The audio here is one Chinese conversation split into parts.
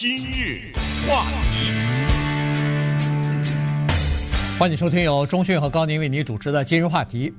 今日话题，欢迎收听由中讯和高宁为你主持的今日话题。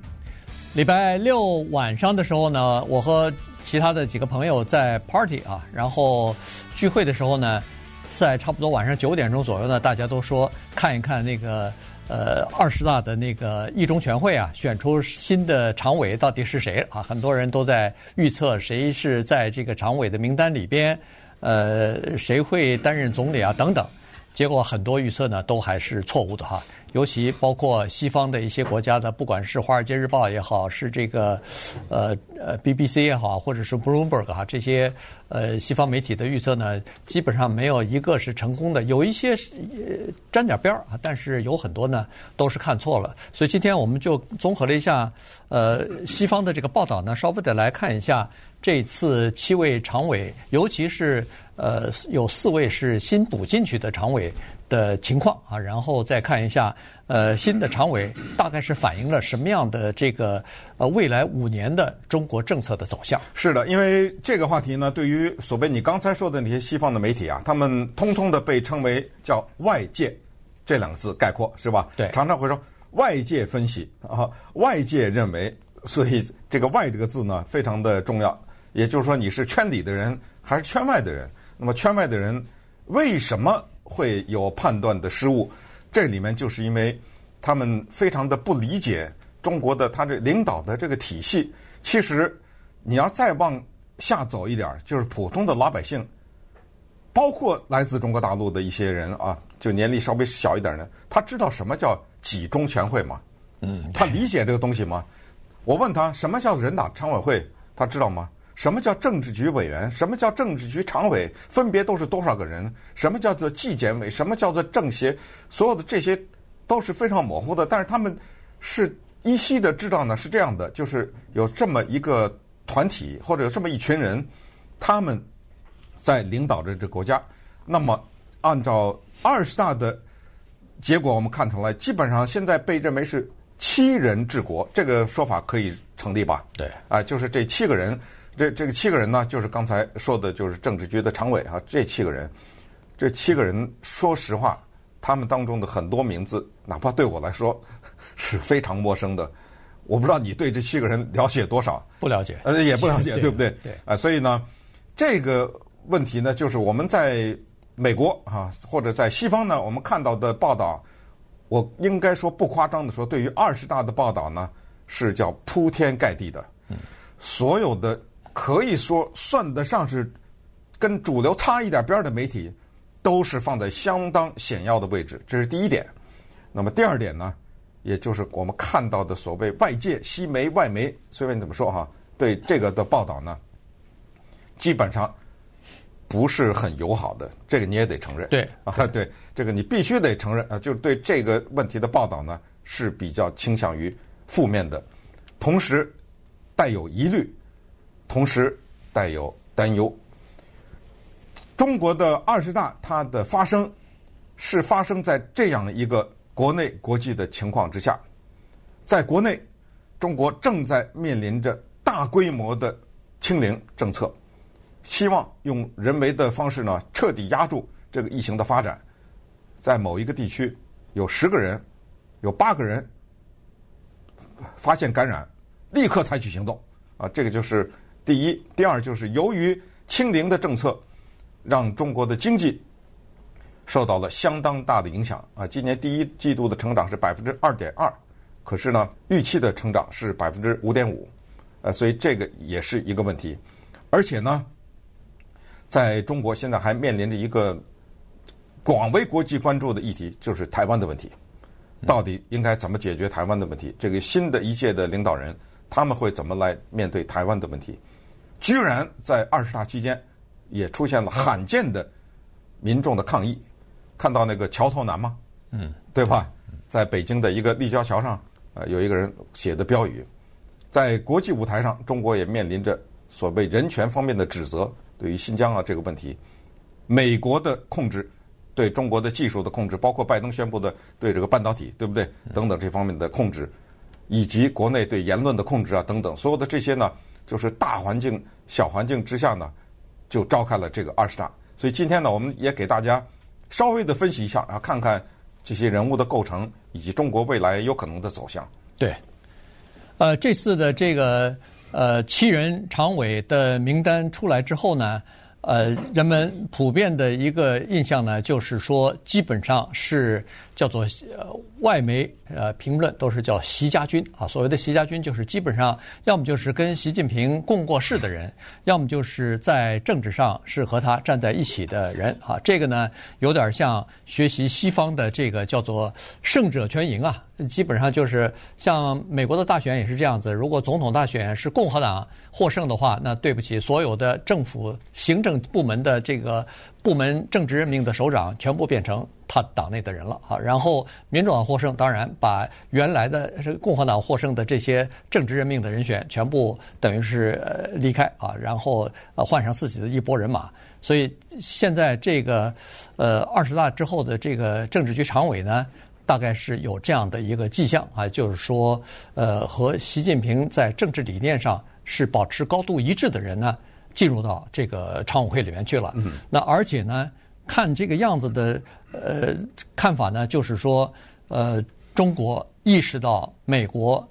礼拜六晚上的时候呢，我和其他的几个朋友在 party 啊，然后聚会的时候呢，在差不多晚上九点钟左右呢，大家都说看一看那个。呃，二十大的那个一中全会啊，选出新的常委到底是谁啊？很多人都在预测谁是在这个常委的名单里边，呃，谁会担任总理啊？等等。结果很多预测呢都还是错误的哈，尤其包括西方的一些国家的，不管是《华尔街日报》也好，是这个呃呃 BBC 也好，或者是 Bloomberg 哈，这些呃西方媒体的预测呢，基本上没有一个是成功的，有一些是沾点边儿啊，但是有很多呢都是看错了。所以今天我们就综合了一下呃西方的这个报道呢，稍微的来看一下。这次七位常委，尤其是呃有四位是新补进去的常委的情况啊，然后再看一下呃新的常委大概是反映了什么样的这个呃未来五年的中国政策的走向。是的，因为这个话题呢，对于所谓你刚才说的那些西方的媒体啊，他们通通的被称为叫外界这两个字概括，是吧？对，常常会说外界分析啊，外界认为，所以这个“外”这个字呢，非常的重要。也就是说，你是圈里的人还是圈外的人？那么圈外的人为什么会有判断的失误？这里面就是因为他们非常的不理解中国的他这领导的这个体系。其实你要再往下走一点，就是普通的老百姓，包括来自中国大陆的一些人啊，就年龄稍微小一点的，他知道什么叫几中全会吗？嗯，他理解这个东西吗？我问他什么叫人大常委会，他知道吗？什么叫政治局委员？什么叫政治局常委？分别都是多少个人？什么叫做纪检委？什么叫做政协？所有的这些都是非常模糊的。但是他们是依稀的知道呢，是这样的，就是有这么一个团体或者有这么一群人，他们在领导着这国家。那么按照二十大的结果，我们看出来，基本上现在被认为是七人治国，这个说法可以成立吧？对，啊，就是这七个人。这这个七个人呢，就是刚才说的，就是政治局的常委啊。这七个人，这七个人，说实话，他们当中的很多名字，哪怕对我来说是非常陌生的。我不知道你对这七个人了解多少？不了解，呃，也不了解，对，对不对？对。啊，所以呢，这个问题呢，就是我们在美国啊，或者在西方呢，我们看到的报道，我应该说不夸张的说，对于二十大的报道呢，是叫铺天盖地的，嗯，所有的。可以说算得上是跟主流差一点边的媒体，都是放在相当显要的位置，这是第一点。那么第二点呢，也就是我们看到的所谓外界、西媒、外媒，随便怎么说哈，对这个的报道呢，基本上不是很友好的，这个你也得承认。对 啊，对，这个你必须得承认啊，就是对这个问题的报道呢是比较倾向于负面的，同时带有疑虑。同时带有担忧。中国的二十大它的发生是发生在这样一个国内国际的情况之下，在国内，中国正在面临着大规模的清零政策，希望用人为的方式呢彻底压住这个疫情的发展。在某一个地区，有十个人，有八个人发现感染，立刻采取行动啊，这个就是。第一，第二就是由于清零的政策，让中国的经济受到了相当大的影响啊。今年第一季度的成长是百分之二点二，可是呢，预期的成长是百分之五点五，呃，所以这个也是一个问题。而且呢，在中国现在还面临着一个广为国际关注的议题，就是台湾的问题，到底应该怎么解决台湾的问题？这个新的一届的领导人他们会怎么来面对台湾的问题？居然在二十大期间，也出现了罕见的民众的抗议。看到那个桥头男吗？嗯，对吧？在北京的一个立交桥上，呃，有一个人写的标语。在国际舞台上，中国也面临着所谓人权方面的指责，对于新疆啊这个问题，美国的控制，对中国的技术的控制，包括拜登宣布的对这个半导体，对不对？等等这方面的控制，以及国内对言论的控制啊等等，所有的这些呢。就是大环境、小环境之下呢，就召开了这个二十大。所以今天呢，我们也给大家稍微的分析一下啊，看看这些人物的构成以及中国未来有可能的走向。对，呃，这次的这个呃七人常委的名单出来之后呢。呃，人们普遍的一个印象呢，就是说，基本上是叫做呃外媒呃评论都是叫习家军啊。所谓的习家军，就是基本上要么就是跟习近平共过事的人，要么就是在政治上是和他站在一起的人啊。这个呢，有点像学习西方的这个叫做胜者全赢啊。基本上就是像美国的大选也是这样子，如果总统大选是共和党获胜的话，那对不起，所有的政府行政部门的这个部门政治任命的首长全部变成他党内的人了啊。然后民主党获胜，当然把原来的共和党获胜的这些政治任命的人选全部等于是离开啊，然后呃换上自己的一拨人马。所以现在这个呃二十大之后的这个政治局常委呢，大概是有这样的一个迹象啊，就是说，呃，和习近平在政治理念上是保持高度一致的人呢，进入到这个常委会里面去了。嗯。那而且呢，看这个样子的呃看法呢，就是说，呃，中国意识到美国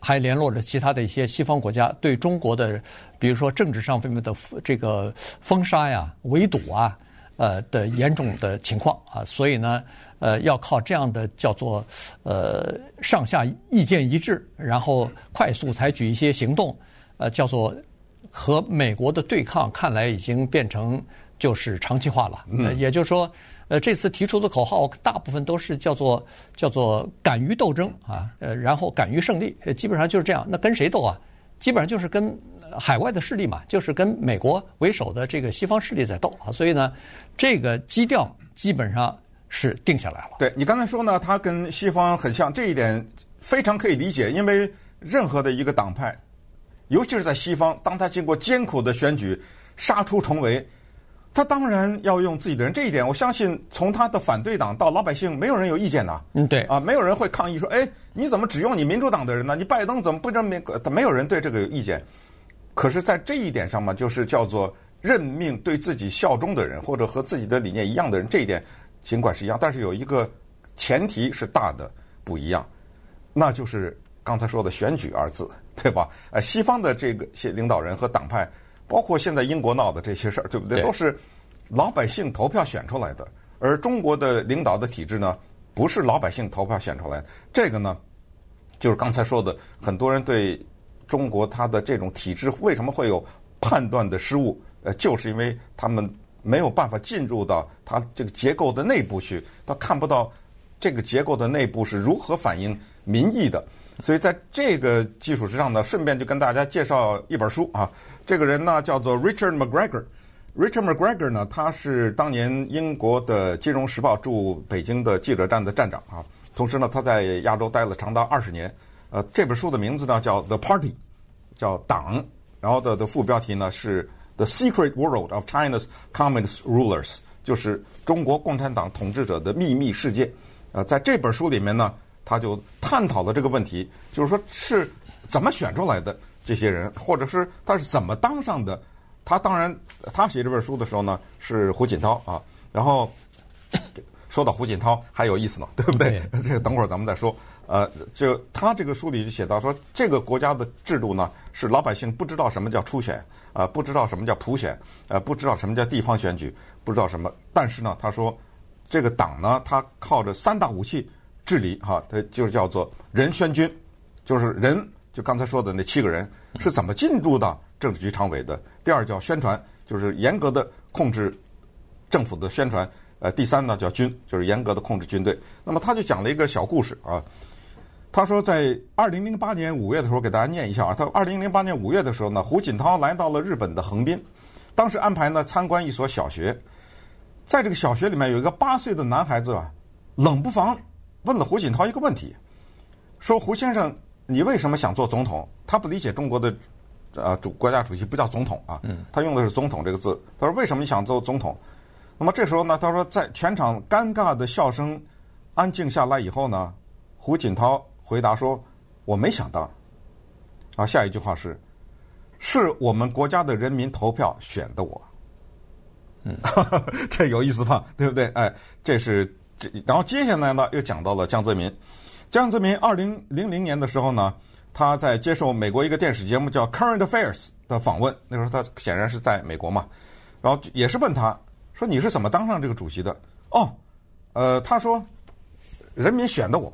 还联络着其他的一些西方国家对中国的，比如说政治上方面的这个封杀呀、围堵啊。呃的严重的情况啊，所以呢，呃，要靠这样的叫做呃上下意见一致，然后快速采取一些行动，呃，叫做和美国的对抗，看来已经变成就是长期化了。嗯，也就是说，呃，这次提出的口号大部分都是叫做叫做敢于斗争啊，呃，然后敢于胜利，基本上就是这样。那跟谁斗啊？基本上就是跟。海外的势力嘛，就是跟美国为首的这个西方势力在斗啊，所以呢，这个基调基本上是定下来了。对，你刚才说呢，他跟西方很像，这一点非常可以理解，因为任何的一个党派，尤其是在西方，当他经过艰苦的选举杀出重围。他当然要用自己的人，这一点我相信，从他的反对党到老百姓，没有人有意见的。嗯，对啊，没有人会抗议说：“哎，你怎么只用你民主党的人呢？你拜登怎么不任命？”没有人对这个有意见。可是，在这一点上嘛，就是叫做任命对自己效忠的人，或者和自己的理念一样的人。这一点尽管是一样，但是有一个前提是大的不一样，那就是刚才说的“选举”二字，对吧？呃，西方的这个些领导人和党派。包括现在英国闹的这些事儿，对不对？都是老百姓投票选出来的。而中国的领导的体制呢，不是老百姓投票选出来的。这个呢，就是刚才说的，很多人对中国它的这种体制为什么会有判断的失误？呃，就是因为他们没有办法进入到它这个结构的内部去，他看不到这个结构的内部是如何反映民意的。所以在这个基础之上呢，顺便就跟大家介绍一本书啊。这个人呢叫做 Richard McGregor。Richard McGregor 呢，他是当年英国的《金融时报》驻北京的记者站的站长啊。同时呢，他在亚洲待了长达二十年。呃，这本书的名字呢叫《The Party》，叫党。然后的的副标题呢是《The Secret World of China's Communist Rulers》，就是中国共产党统治者的秘密世界。呃，在这本书里面呢。他就探讨了这个问题，就是说是怎么选出来的这些人，或者是他是怎么当上的。他当然，他写这本书的时候呢，是胡锦涛啊。然后说到胡锦涛还有意思呢，对不对？这个等会儿咱们再说。呃，就他这个书里就写到说，这个国家的制度呢，是老百姓不知道什么叫初选啊，不知道什么叫普选，呃，不知道什么叫地方选举，不知道什么。但是呢，他说这个党呢，他靠着三大武器。治理哈，它就是叫做人宣军，就是人就刚才说的那七个人是怎么进入到政治局常委的。第二叫宣传，就是严格的控制政府的宣传。呃，第三呢叫军，就是严格的控制军队。那么他就讲了一个小故事啊，他说在二零零八年五月的时候，给大家念一下啊。他二零零八年五月的时候呢，胡锦涛来到了日本的横滨，当时安排呢参观一所小学，在这个小学里面有一个八岁的男孩子啊，冷不防。问了胡锦涛一个问题，说：“胡先生，你为什么想做总统？”他不理解中国的，呃，主国家主席不叫总统啊，他用的是“总统”这个字。他说：“为什么你想做总统？”那么这时候呢，他说，在全场尴尬的笑声安静下来以后呢，胡锦涛回答说：“我没想到。”啊，下一句话是：“是我们国家的人民投票选的我。”嗯，这有意思吧？对不对？哎，这是这，然后接下来呢，又讲到了江泽民。江泽民二零零零年的时候呢，他在接受美国一个电视节目叫《Current Affairs》的访问，那时候他显然是在美国嘛，然后也是问他说：“你是怎么当上这个主席的？”哦，呃，他说：“人民选的我。”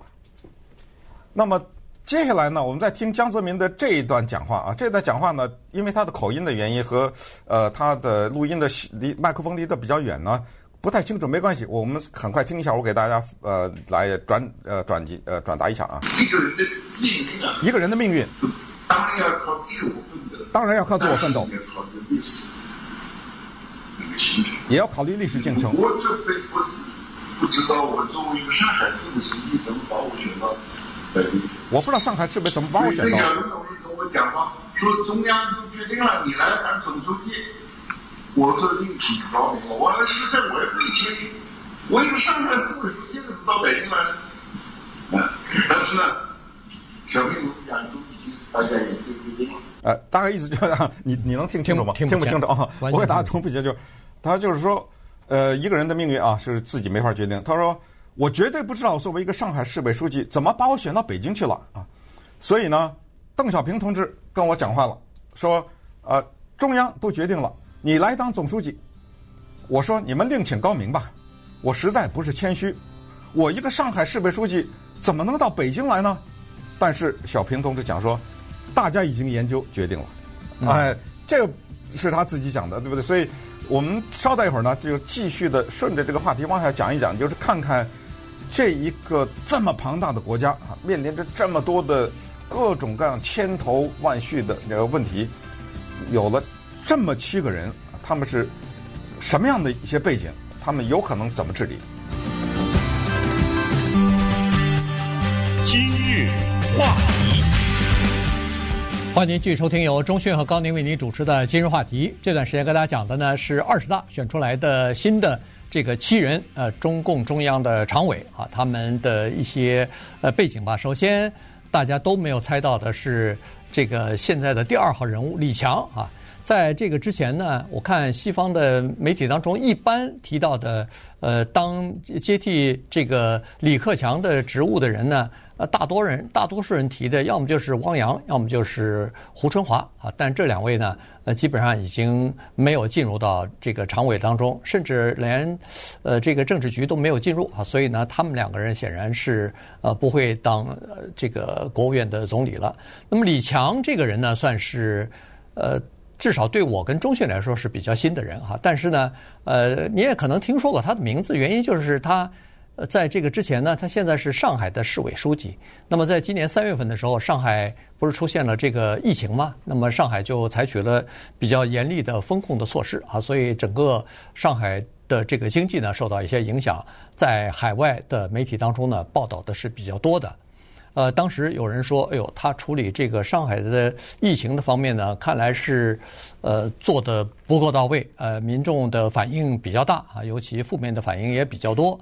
那么。接下来呢，我们再听江泽民的这一段讲话啊。这段讲话呢，因为他的口音的原因和呃他的录音的离麦克风离得比较远呢，不太清楚。没关系，我们很快听一下，我给大家呃来转呃转机呃转达一下啊。一个人的命运啊，一个人的命运，当然要靠自我奋斗，当然要靠自我奋斗，也考虑历史这个进程，也要考虑历史进程。我这辈我不知道，我作为一个上海市的书记，怎么把我选到？我不知道上海市委怎么把我选到。邓小平同志跟我讲话，说中央都决定了，你来当总书记。我说另起高明了，我说实在我也不清，我一个上海市委书记到北京来了？啊，但是呢，小平同志讲都已经大家也就决定了。呃，大概意思就是，你你能听清楚吗？听不清楚啊！我给大家重复一下，就是他就是说，呃，一个人的命运啊，是自己没法决定。他说。我绝对不知道，作为一个上海市委书记，怎么把我选到北京去了啊？所以呢，邓小平同志跟我讲话了，说：“呃，中央都决定了，你来当总书记。”我说：“你们另请高明吧。”我实在不是谦虚，我一个上海市委书记怎么能到北京来呢？但是小平同志讲说，大家已经研究决定了，哎，这是他自己讲的，对不对？所以我们稍待一会儿呢，就继续的顺着这个话题往下讲一讲，就是看看。这一个这么庞大的国家啊，面临着这么多的各种各样千头万绪的这个问题，有了这么七个人，他们是什么样的一些背景？他们有可能怎么治理？今日话题，欢迎您继续收听由中讯和高宁为您主持的《今日话题》。这段时间跟大家讲的呢是二十大选出来的新的。这个七人，呃，中共中央的常委啊，他们的一些呃背景吧。首先，大家都没有猜到的是，这个现在的第二号人物李强啊，在这个之前呢，我看西方的媒体当中一般提到的，呃，当接替这个李克强的职务的人呢。呃，大多人，大多数人提的，要么就是汪洋，要么就是胡春华啊。但这两位呢，呃，基本上已经没有进入到这个常委当中，甚至连呃这个政治局都没有进入啊。所以呢，他们两个人显然是呃不会当呃这个国务院的总理了。那么李强这个人呢，算是呃至少对我跟中讯来说是比较新的人哈。但是呢，呃，你也可能听说过他的名字，原因就是他。在这个之前呢，他现在是上海的市委书记。那么在今年三月份的时候，上海不是出现了这个疫情吗？那么上海就采取了比较严厉的风控的措施啊，所以整个上海的这个经济呢受到一些影响。在海外的媒体当中呢，报道的是比较多的。呃，当时有人说：“哎呦，他处理这个上海的疫情的方面呢，看来是呃做的不够到位，呃，民众的反应比较大啊，尤其负面的反应也比较多。”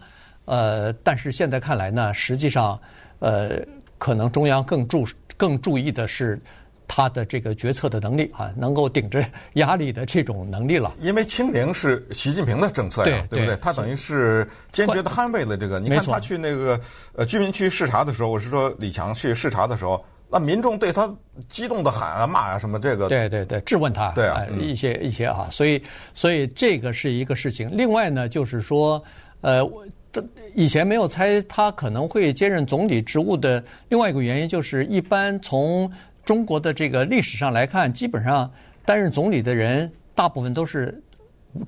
呃，但是现在看来呢，实际上，呃，可能中央更注更注意的是他的这个决策的能力啊，能够顶着压力的这种能力了。因为清零是习近平的政策呀，对，对不对？他等于是坚决的捍卫了这个。你看他去那个呃居民区视察的时候，我是说李强去视察的时候，那民众对他激动的喊啊骂啊什么这个。对对对，质问他。对啊，一些一些啊，所以所以这个是一个事情。另外呢，就是说呃。以前没有猜他可能会接任总理职务的另外一个原因，就是一般从中国的这个历史上来看，基本上担任总理的人大部分都是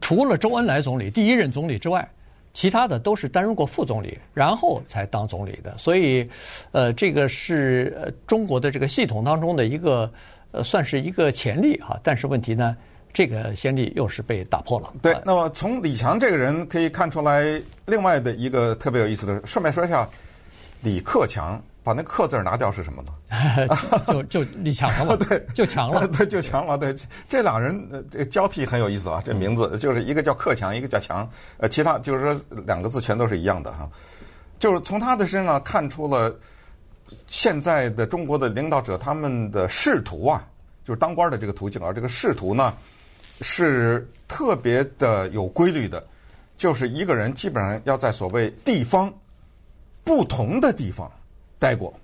除了周恩来总理第一任总理之外，其他的都是担任过副总理，然后才当总理的。所以，呃，这个是中国的这个系统当中的一个呃，算是一个潜力哈。但是问题呢？这个先例又是被打破了。对，那么从李强这个人可以看出来，另外的一个特别有意思的，顺便说一下，李克强把那个“克”字拿掉是什么呢？就就李强了嘛？对，就强了。对，就强了。对，这俩人呃交替很有意思啊，这名字就是一个叫克强，一个叫强，呃，其他就是说两个字全都是一样的哈。就是从他的身上看出了现在的中国的领导者他们的仕途啊。就是当官的这个途径，而这个仕途呢，是特别的有规律的，就是一个人基本上要在所谓地方不同的地方待过，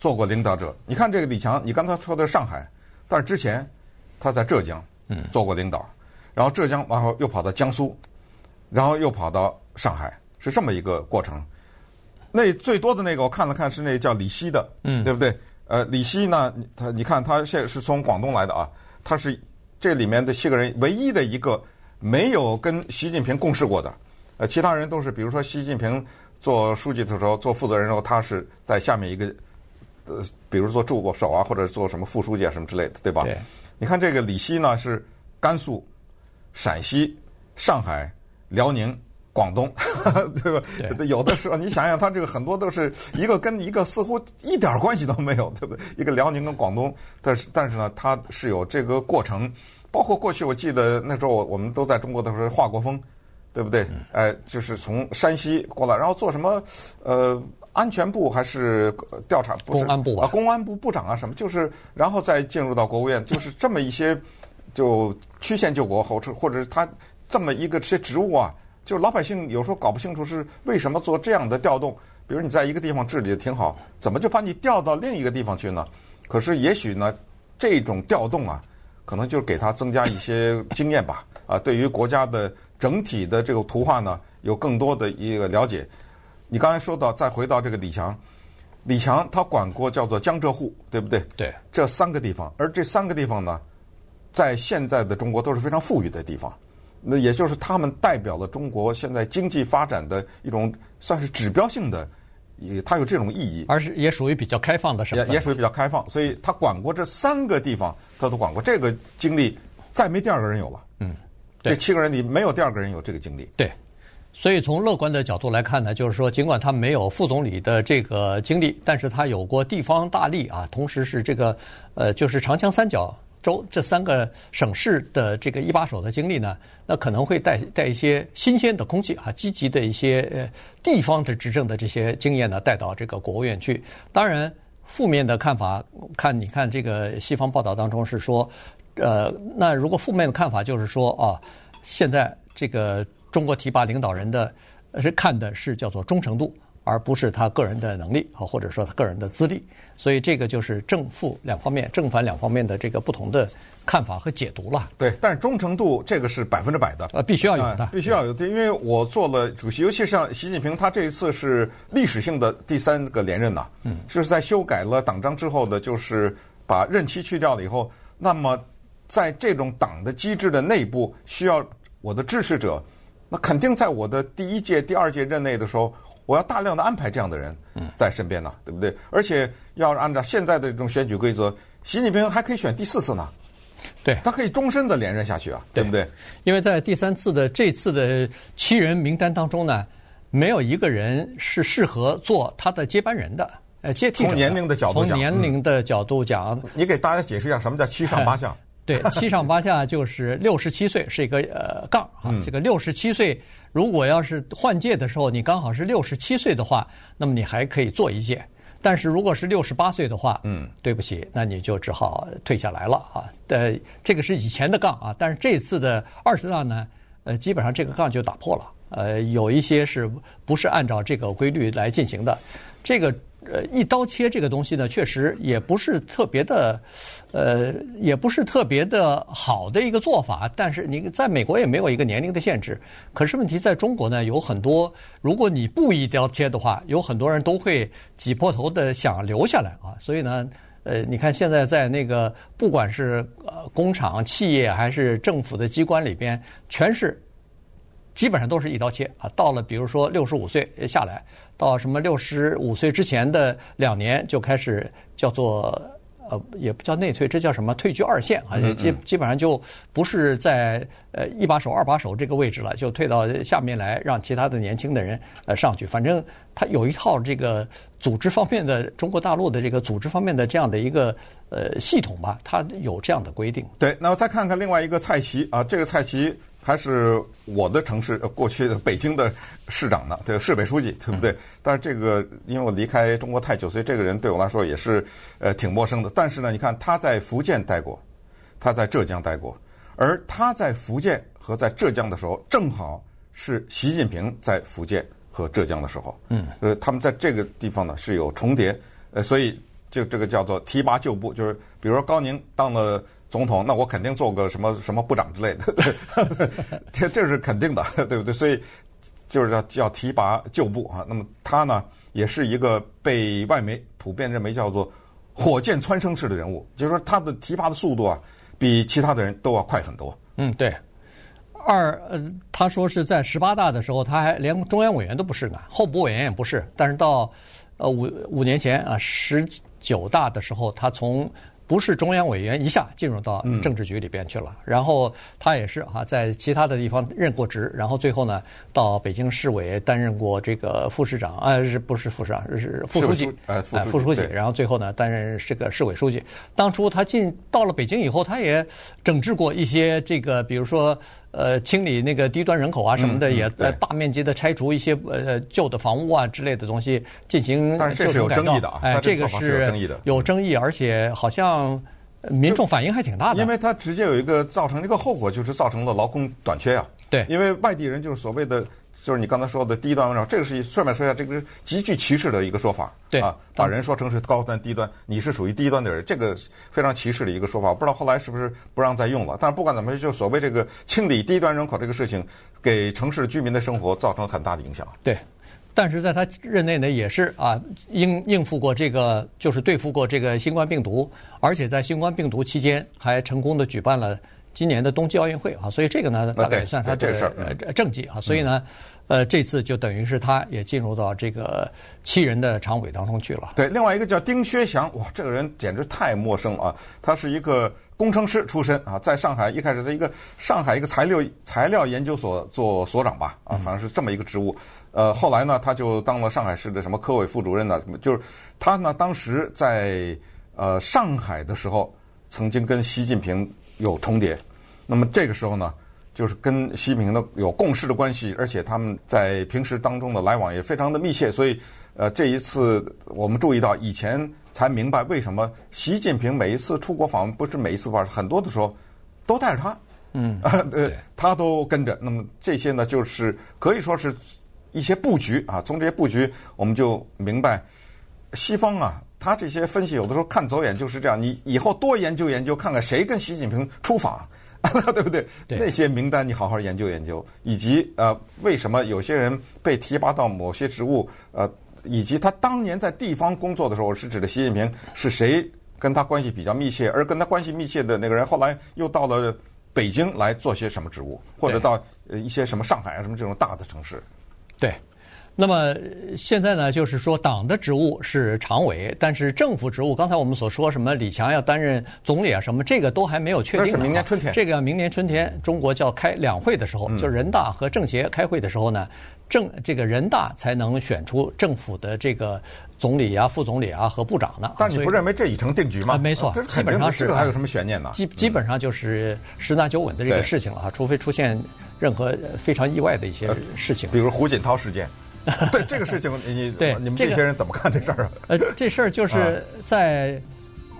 做过领导者。你看这个李强，你刚才说的上海，但是之前他在浙江嗯做过领导，然后浙江然后又跑到江苏，然后又跑到上海，是这么一个过程。那最多的那个我看了看是那叫李希的，嗯，对不对？呃，李希呢，他你看他现在是从广东来的啊，他是。这里面的七个人唯一的一个没有跟习近平共事过的，呃，其他人都是，比如说习近平做书记的时候，做负责人的时候，他是在下面一个，呃，比如说做助手啊，或者做什么副书记啊什么之类的，对吧？对。你看这个李希呢，是甘肃、陕西、上海、辽宁。广东，对吧？对有的时候你想想，他这个很多都是一个跟一个似乎一点关系都没有，对不对？一个辽宁跟广东，但是但是呢，他是有这个过程。包括过去我记得那时候我我们都在中国的时候，华国锋，对不对？哎，就是从山西过来，然后做什么呃安全部还是调查部？公安部啊，公安部部长啊什么？就是然后再进入到国务院，就是这么一些就曲线救国，或者或者是他这么一个这些职务啊。就是老百姓有时候搞不清楚是为什么做这样的调动，比如你在一个地方治理的挺好，怎么就把你调到另一个地方去呢？可是也许呢，这种调动啊，可能就是给他增加一些经验吧。啊，对于国家的整体的这个图画呢，有更多的一个了解。你刚才说到，再回到这个李强，李强他管过叫做江浙沪，对不对？对。这三个地方，而这三个地方呢，在现在的中国都是非常富裕的地方。那也就是他们代表了中国现在经济发展的一种算是指标性的，也它有这种意义，而是也属于比较开放的省份，也也属于比较开放，所以他管过这三个地方，他都管过。这个经历再没第二个人有了。嗯，这七个人里没有第二个人有这个经历。对，所以从乐观的角度来看呢，就是说，尽管他没有副总理的这个经历，但是他有过地方大吏啊，同时是这个呃，就是长江三角。州这三个省市的这个一把手的经历呢，那可能会带带一些新鲜的空气啊，积极的一些呃地方的执政的这些经验呢，带到这个国务院去。当然，负面的看法，看你看这个西方报道当中是说，呃，那如果负面的看法就是说啊，现在这个中国提拔领导人的是看的是叫做忠诚度。而不是他个人的能力啊，或者说他个人的资历，所以这个就是正负两方面、正反两方面的这个不同的看法和解读了。对，但是忠诚度这个是百分之百的，呃，必须要有的，必须要有的。因为我做了主席，尤其是像习近平，他这一次是历史性的第三个连任呐，嗯，是在修改了党章之后的，就是把任期去掉了以后，那么在这种党的机制的内部，需要我的支持者，那肯定在我的第一届、第二届任内的时候。我要大量的安排这样的人在身边呢，对不对？而且要按照现在的这种选举规则，习近平还可以选第四次呢，对，他可以终身的连任下去啊，对不对？因为在第三次的这次的七人名单当中呢，没有一个人是适合做他的接班人的，呃，接替。从年龄的角度讲，从年龄的角度讲，你给大家解释一下什么叫七上八下？对，七上八下就是六十七岁是一个呃杠啊，这个六十七岁。如果要是换届的时候，你刚好是六十七岁的话，那么你还可以做一届。但是如果是六十八岁的话，嗯，对不起，那你就只好退下来了啊。呃，这个是以前的杠啊，但是这次的二十大呢，呃，基本上这个杠就打破了。呃，有一些是不是按照这个规律来进行的？这个。呃，一刀切这个东西呢，确实也不是特别的，呃，也不是特别的好的一个做法。但是你在美国也没有一个年龄的限制。可是问题在中国呢，有很多，如果你不一刀切的话，有很多人都会挤破头的想留下来啊。所以呢，呃，你看现在在那个不管是呃工厂、企业还是政府的机关里边，全是基本上都是一刀切啊。到了比如说六十五岁下来。到什么六十五岁之前的两年就开始叫做呃，也不叫内退，这叫什么？退居二线啊，基基本上就不是在呃一把手、二把手这个位置了，就退到下面来，让其他的年轻的人呃上去。反正他有一套这个组织方面的中国大陆的这个组织方面的这样的一个呃系统吧，它有这样的规定。对，那我再看看另外一个蔡奇啊，这个蔡奇。还是我的城市，过去的北京的市长呢，对，市委书记，对不对？但是这个，因为我离开中国太久，所以这个人对我来说也是呃挺陌生的。但是呢，你看他在福建待过，他在浙江待过，而他在福建和在浙江的时候，正好是习近平在福建和浙江的时候，嗯，呃，他们在这个地方呢是有重叠，呃，所以就这个叫做提拔旧部，就是比如说高宁当了总统，那我肯定做个什么什么部长之类的，这这是肯定的，对不对？所以就是叫叫提拔旧部啊。那么他呢，也是一个被外媒普遍认为叫做火箭蹿升式的人物，就是说他的提拔的速度啊。比其他的人都要快很多。嗯，对。二呃，他说是在十八大的时候，他还连中央委员都不是呢，候补委员也不是。但是到呃五五年前啊，十九大的时候，他从不是中央委员一下进入到政治局里边去了，嗯、然后他也是哈，在其他的地方任过职，然后最后呢，到北京市委担任过这个副市长，啊，是不是副市长？是副书记，呃，副副书记。然后最后呢，担任这个市委书记。当初他进到了北京以后，他也整治过一些这个，比如说。呃，清理那个低端人口啊什么的，嗯嗯、也大面积的拆除一些呃旧的房屋啊之类的东西进行但是这是有争议的啊，哎，这个是有争议的，有争议，而且好像民众反应还挺大的。因为它直接有一个造成一个后果，就是造成了劳工短缺呀、啊。对，因为外地人就是所谓的。就是你刚才说的低端，这个是顺便说一下，这个是极具歧视的一个说法。对啊，把人说成是高端低端，你是属于低端的人，这个非常歧视的一个说法。不知道后来是不是不让再用了。但是不管怎么，就所谓这个清理低端人口这个事情，给城市居民的生活造成很大的影响。对，但是在他任内呢，也是啊，应应付过这个，就是对付过这个新冠病毒，而且在新冠病毒期间还成功的举办了今年的冬季奥运会啊，所以这个呢，大概也算他的呃政绩啊，所以呢。呃，这次就等于是他也进入到这个七人的常委当中去了。对，另外一个叫丁薛祥，哇，这个人简直太陌生了啊！他是一个工程师出身啊，在上海一开始在一个上海一个材料材料研究所做所长吧，啊，好像是这么一个职务。呃，后来呢，他就当了上海市的什么科委副主任呢，就是他呢，当时在呃上海的时候，曾经跟习近平有重叠。那么这个时候呢？就是跟习近平的有共识的关系，而且他们在平时当中的来往也非常的密切，所以，呃，这一次我们注意到，以前才明白为什么习近平每一次出国访问，不是每一次吧，很多的时候都带着他，嗯，呃，他都跟着。那么这些呢，就是可以说是一些布局啊。从这些布局，我们就明白，西方啊，他这些分析有的时候看走眼就是这样。你以后多研究研究，看看谁跟习近平出访。对不对？对那些名单你好好研究研究，以及呃，为什么有些人被提拔到某些职务？呃，以及他当年在地方工作的时候，是指的习近平是谁跟他关系比较密切？而跟他关系密切的那个人，后来又到了北京来做些什么职务，或者到呃一些什么上海啊什么这种大的城市？对。那么现在呢，就是说党的职务是常委，但是政府职务，刚才我们所说什么李强要担任总理啊，什么这个都还没有确定。是明年春天。这个明年春天，中国叫开两会的时候，就人大和政协开会的时候呢，政这个人大才能选出政府的这个总理啊、副总理啊和部长呢。但你不认为这已成定局吗？没错，基本上是。这个还有什么悬念呢？基基本上就是十拿九稳的这个事情了哈，除非出现任何非常意外的一些事情，比如胡锦涛事件。对这个事情，你对你们这些人怎么看这事儿啊？呃，这事儿就是在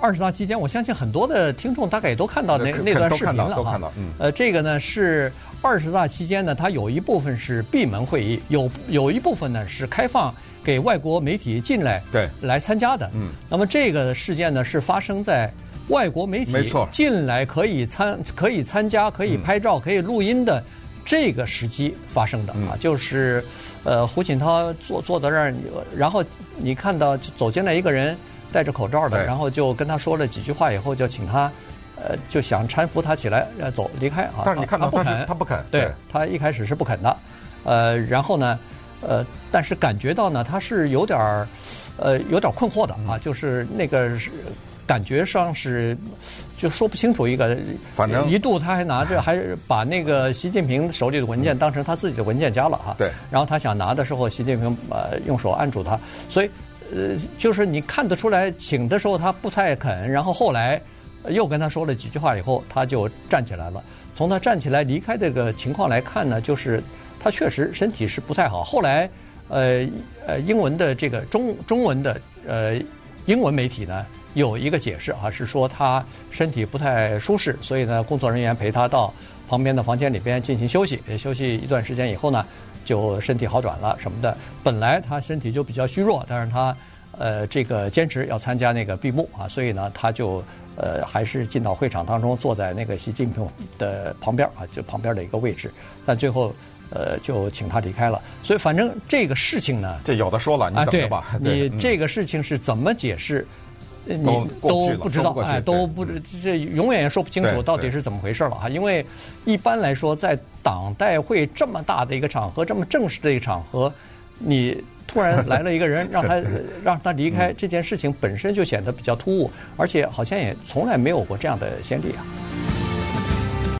二十大期间，我相信很多的听众大概也都看到那那段视频了都看到，嗯。呃，这个呢是二十大期间呢，它有一部分是闭门会议，有有一部分呢是开放给外国媒体进来对来参加的。嗯。那么这个事件呢是发生在外国媒体进来可以参可以参加可以拍照可以录音的。这个时机发生的啊，就是，呃，胡锦涛坐坐在这儿，然后你看到走进来一个人，戴着口罩的，然后就跟他说了几句话，以后就请他，呃，就想搀扶他起来，要走离开啊。但是你看到他不肯，他不肯，对，他一开始是不肯的，呃，然后呢，呃，但是感觉到呢，他是有点儿，呃，有点困惑的啊，就是那个是。感觉上是就说不清楚一个，反正一度他还拿着，还把那个习近平手里的文件当成他自己的文件夹了哈。对。然后他想拿的时候，习近平呃用手按住他，所以呃就是你看得出来，请的时候他不太肯，然后后来又跟他说了几句话以后，他就站起来了。从他站起来离开这个情况来看呢，就是他确实身体是不太好。后来呃呃英文的这个中中文的呃英文媒体呢。有一个解释啊，是说他身体不太舒适，所以呢，工作人员陪他到旁边的房间里边进行休息，休息一段时间以后呢，就身体好转了什么的。本来他身体就比较虚弱，但是他呃这个坚持要参加那个闭幕啊，所以呢，他就呃还是进到会场当中，坐在那个习近平的旁边啊，就旁边的一个位置，但最后。呃，就请他离开了。所以，反正这个事情呢，这有的说了，你等着吧。啊、你这个事情是怎么解释，嗯、你都不知道，哎，都不这永远也说不清楚到底是怎么回事了哈。因为一般来说，在党代会这么大的一个场合，这么正式的一个场合，你突然来了一个人，让他让他离开，这件事情本身就显得比较突兀，而且好像也从来没有过这样的先例啊。